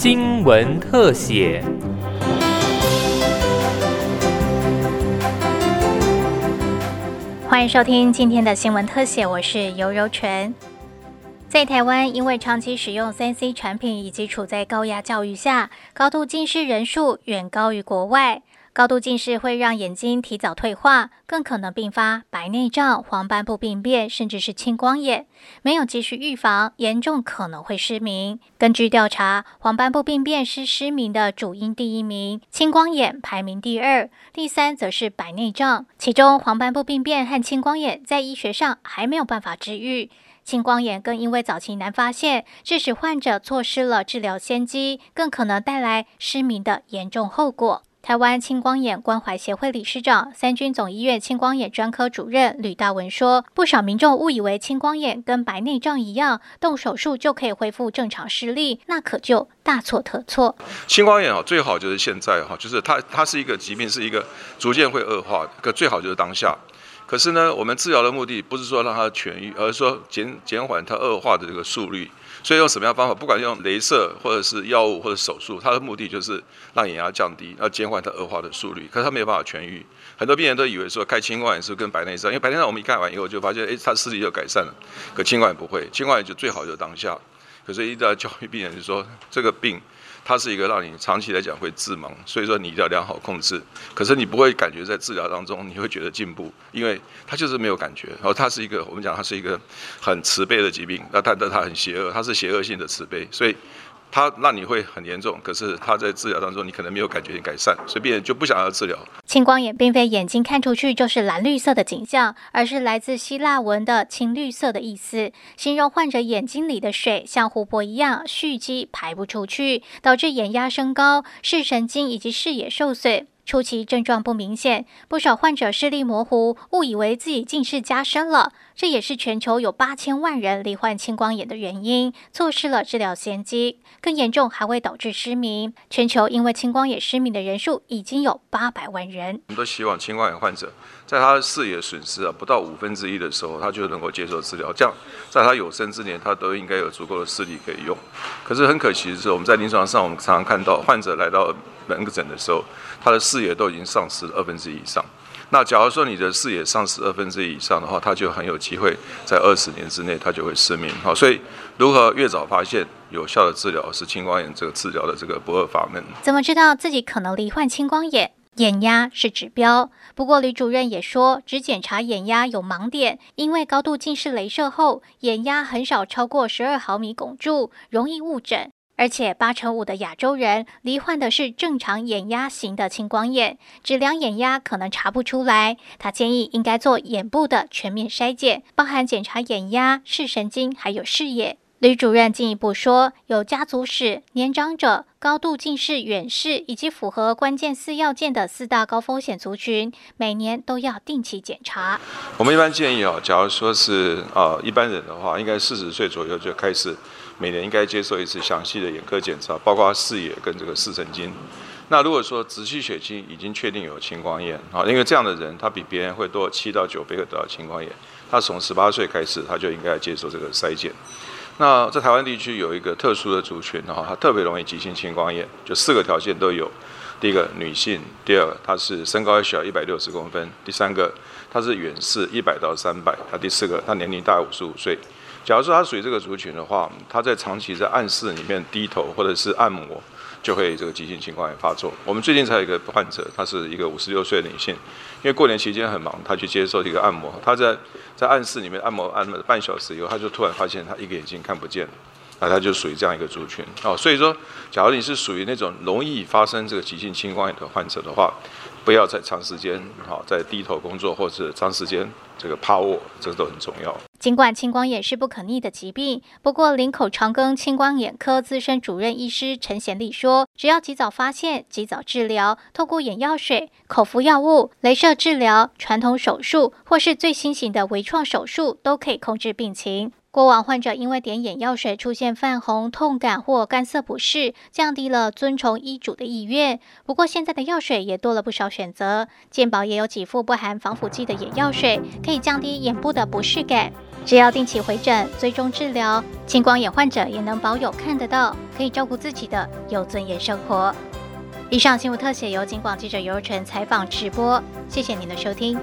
新闻特写。欢迎收听今天的新闻特写，我是尤柔纯。在台湾，因为长期使用三 C 产品以及处在高压教育下，高度近视人数远高于国外。高度近视会让眼睛提早退化，更可能并发白内障、黄斑部病变，甚至是青光眼。没有及时预防，严重可能会失明。根据调查，黄斑部病变是失明的主因第一名，青光眼排名第二，第三则是白内障。其中，黄斑部病变和青光眼在医学上还没有办法治愈，青光眼更因为早期难发现，致使患者错失了治疗先机，更可能带来失明的严重后果。台湾青光眼关怀协会理事长、三军总医院青光眼专科主任吕大文说：“不少民众误以为青光眼跟白内障一样，动手术就可以恢复正常视力，那可就大错特错。青光眼啊，最好就是现在哈，就是它它是一个疾病，是一个逐渐会恶化的，可最好就是当下。可是呢，我们治疗的目的不是说让它痊愈，而是说减减缓它恶化的这个速率。”所以用什么样方法，不管用镭射或者是药物或者手术，它的目的就是让眼压降低，要减缓它恶化的速率。可是它没有办法痊愈。很多病人都以为说开青光眼是跟白内障，因为白内障我们一看完以后就发现，哎，他视力就改善了。可青光眼不会，青光眼就最好就当下。可是一定要教育病人就说这个病。它是一个让你长期来讲会致盲，所以说你一定要良好控制。可是你不会感觉在治疗当中你会觉得进步，因为它就是没有感觉。然后它是一个我们讲它是一个很慈悲的疾病，那它但它很邪恶，它是邪恶性的慈悲，所以。它让你会很严重，可是它在治疗当中你可能没有感觉改善，所以病人就不想要治疗。青光眼并非眼睛看出去就是蓝绿色的景象，而是来自希腊文的青绿色的意思，形容患者眼睛里的水像湖泊一样蓄积排不出去，导致眼压升高，视神经以及视野受损。初期症状不明显，不少患者视力模糊，误以为自己近视加深了。这也是全球有八千万人罹患青光眼的原因，错失了治疗先机。更严重还会导致失明。全球因为青光眼失明的人数已经有八百万人。我们都希望青光眼患者在他的视野损失啊不到五分之一的时候，他就能够接受治疗，这样在他有生之年，他都应该有足够的视力可以用。可是很可惜的是，我们在临床上，我们常常看到患者来到门诊的时候，他的视野都已经丧失二分之一以上。那假如说你的视野丧失二分之一以上的话，他就很有机会在二十年之内他就会失明。好，所以如何越早发现有效的治疗是青光眼这个治疗的这个不二法门。怎么知道自己可能罹患青光眼？眼压是指标。不过吕主任也说，只检查眼压有盲点，因为高度近视镭射后眼压很少超过十二毫米汞柱，容易误诊。而且八成五的亚洲人罹患的是正常眼压型的青光眼，只量眼压可能查不出来。他建议应该做眼部的全面筛检，包含检查眼压、视神经还有视野。吕主任进一步说，有家族史、年长者、高度近视、远视以及符合关键四要件的四大高风险族群，每年都要定期检查。我们一般建议啊，假如说是啊一般人的话，应该四十岁左右就开始。每年应该接受一次详细的眼科检查，包括视野跟这个视神经。那如果说直系血亲已经确定有青光眼，啊，因为这样的人他比别人会多七到九倍得到青光眼，他从十八岁开始他就应该接受这个筛检。那在台湾地区有一个特殊的族群，哈，它特别容易急性青光眼，就四个条件都有。第一个女性，第二个她是身高要小一百六十公分，第三个她是远视一百到三百，那第四个她年龄大五十五岁。假如说她属于这个族群的话，她在长期在暗室里面低头或者是按摩，就会这个急性青光眼发作。我们最近才有一个患者，她是一个五十六岁的女性，因为过年期间很忙，她去接受一个按摩，她在在暗室里面按摩按了半小时以后，她就突然发现她一个眼睛看不见了，那她就属于这样一个族群哦。所以说，假如你是属于那种容易发生这个急性青光眼的患者的话，不要再长时间好在低头工作，或者长时间这个趴卧，这个都很重要。尽管青光眼是不可逆的疾病，不过林口长庚青光眼科资深主任医师陈贤利说，只要及早发现、及早治疗，透过眼药水、口服药物、镭射治疗、传统手术，或是最新型的微创手术，都可以控制病情。过往患者因为点眼药水出现泛红、痛感或干涩不适，降低了遵从医嘱的意愿。不过现在的药水也多了不少选择，健保也有几副不含防腐剂的眼药水，可以降低眼部的不适感。只要定期回诊、追踪治疗，青光眼患者也能保有看得到、可以照顾自己的有尊严生活。以上新闻特写由金广记者尤成采访直播，谢谢您的收听。